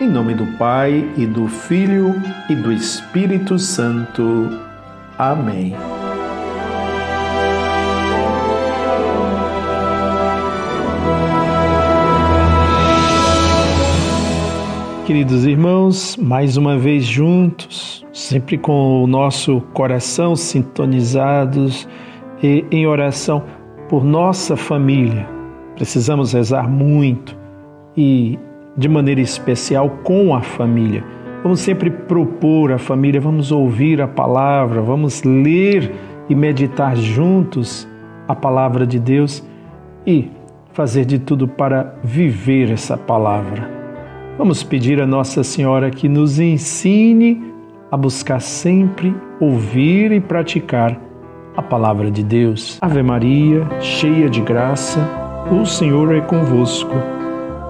Em nome do Pai e do Filho e do Espírito Santo. Amém. Queridos irmãos, mais uma vez juntos, sempre com o nosso coração sintonizados e em oração por nossa família. Precisamos rezar muito e de maneira especial com a família. Vamos sempre propor à família, vamos ouvir a palavra, vamos ler e meditar juntos a palavra de Deus e fazer de tudo para viver essa palavra. Vamos pedir a Nossa Senhora que nos ensine a buscar sempre ouvir e praticar a palavra de Deus. Ave Maria, cheia de graça, o Senhor é convosco.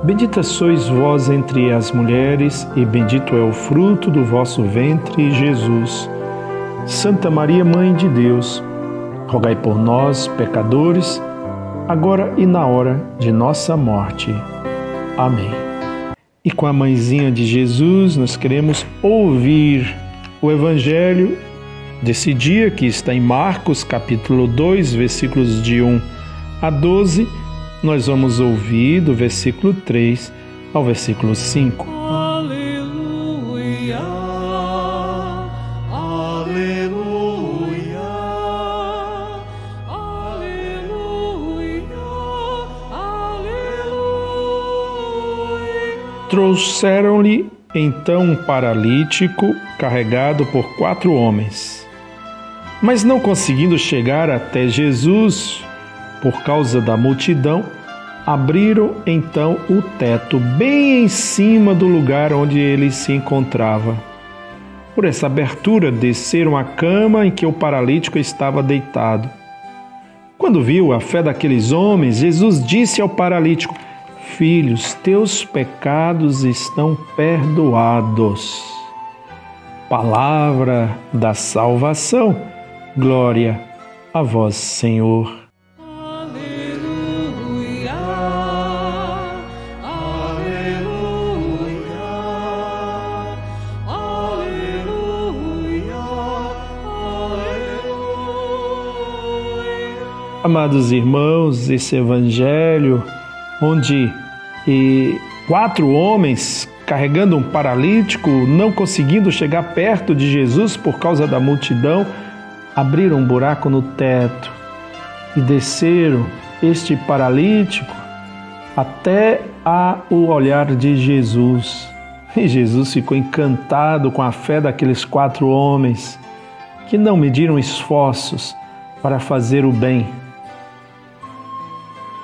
Bendita sois vós entre as mulheres, e bendito é o fruto do vosso ventre, Jesus. Santa Maria, Mãe de Deus, rogai por nós, pecadores, agora e na hora de nossa morte. Amém. E com a mãezinha de Jesus, nós queremos ouvir o Evangelho desse dia que está em Marcos, capítulo 2, versículos de 1 a 12 nós vamos ouvir do versículo 3 ao versículo 5. Aleluia, aleluia, aleluia, aleluia. Trouxeram-lhe então um paralítico carregado por quatro homens. Mas não conseguindo chegar até Jesus, por causa da multidão, abriram então o teto bem em cima do lugar onde ele se encontrava. Por essa abertura desceram a cama em que o paralítico estava deitado. Quando viu a fé daqueles homens, Jesus disse ao paralítico: Filhos, teus pecados estão perdoados. Palavra da salvação. Glória a vós, Senhor. Amados irmãos, esse evangelho onde quatro homens carregando um paralítico, não conseguindo chegar perto de Jesus por causa da multidão, abriram um buraco no teto e desceram este paralítico até o olhar de Jesus. E Jesus ficou encantado com a fé daqueles quatro homens que não mediram esforços para fazer o bem,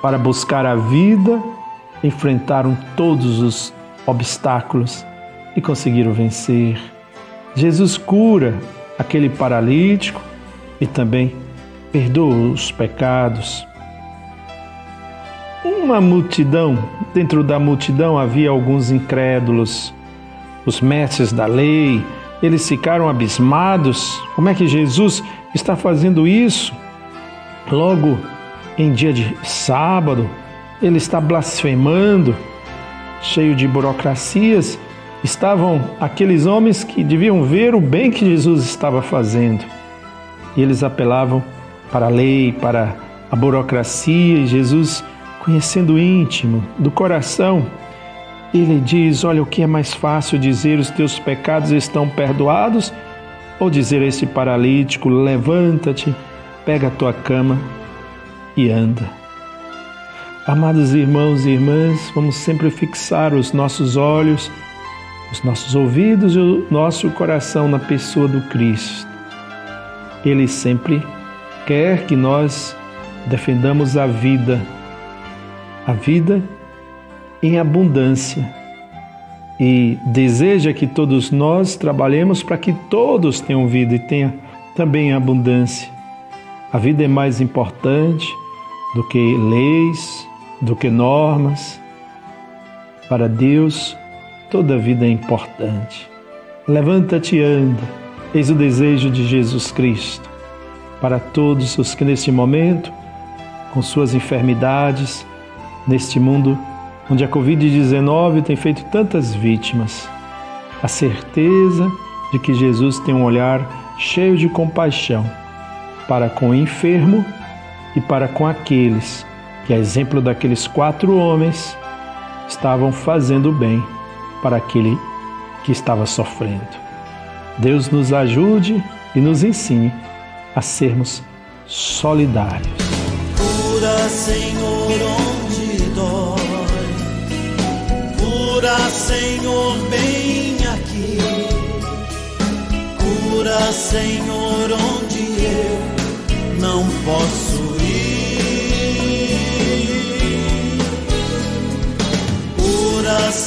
para buscar a vida, enfrentaram todos os obstáculos e conseguiram vencer. Jesus cura aquele paralítico e também perdoa os pecados. Uma multidão, dentro da multidão havia alguns incrédulos, os mestres da lei, eles ficaram abismados. Como é que Jesus está fazendo isso? Logo em dia de sábado, ele está blasfemando, cheio de burocracias. Estavam aqueles homens que deviam ver o bem que Jesus estava fazendo. E eles apelavam para a lei, para a burocracia, e Jesus, conhecendo o íntimo do coração, ele diz: Olha, o que é mais fácil dizer os teus pecados estão perdoados? Ou dizer a esse paralítico: Levanta-te, pega a tua cama e anda. Amados irmãos e irmãs, vamos sempre fixar os nossos olhos, os nossos ouvidos e o nosso coração na pessoa do Cristo. Ele sempre quer que nós defendamos a vida, a vida em abundância e deseja que todos nós trabalhemos para que todos tenham vida e tenham também abundância. A vida é mais importante do que leis, do que normas. Para Deus, toda vida é importante. Levanta-te e anda, eis o desejo de Jesus Cristo. Para todos os que neste momento, com suas enfermidades, neste mundo onde a Covid-19 tem feito tantas vítimas, a certeza de que Jesus tem um olhar cheio de compaixão para com o enfermo e para com aqueles que, a exemplo daqueles quatro homens, estavam fazendo bem para aquele que estava sofrendo. Deus nos ajude e nos ensine a sermos solidários. Cura, Senhor, onde dói. Cura, Senhor, bem aqui. Cura, Senhor, onde eu não posso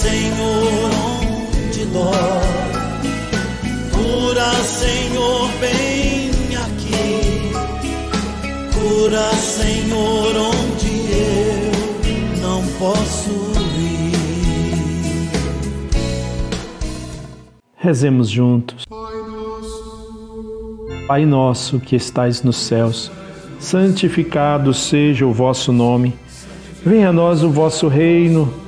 Senhor, onde dói. Cura, Senhor, bem aqui. Cura, Senhor, onde eu não posso ir. Rezemos juntos. Pai nosso que estais nos céus, santificado seja o vosso nome. Venha a nós o vosso reino,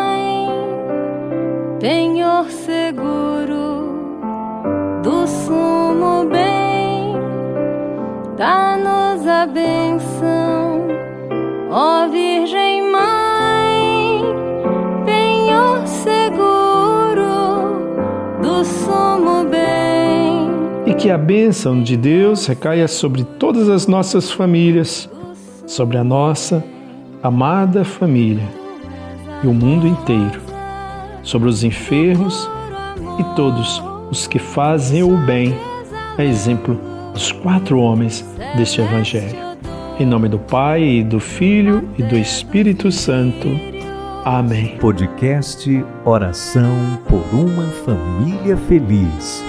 penhor seguro do sumo bem. Dá-nos a benção, ó Virgem Mãe, penhor seguro do sumo bem. E que a bênção de Deus recaia sobre todas as nossas famílias, sobre a nossa amada família e o mundo inteiro, sobre os enfermos e todos os que fazem o bem, a exemplo dos quatro homens deste Evangelho. Em nome do Pai, e do Filho e do Espírito Santo. Amém. Podcast Oração por uma Família Feliz.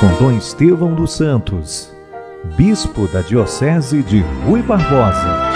Com Dom Estevão dos Santos, Bispo da Diocese de Rui Barbosa.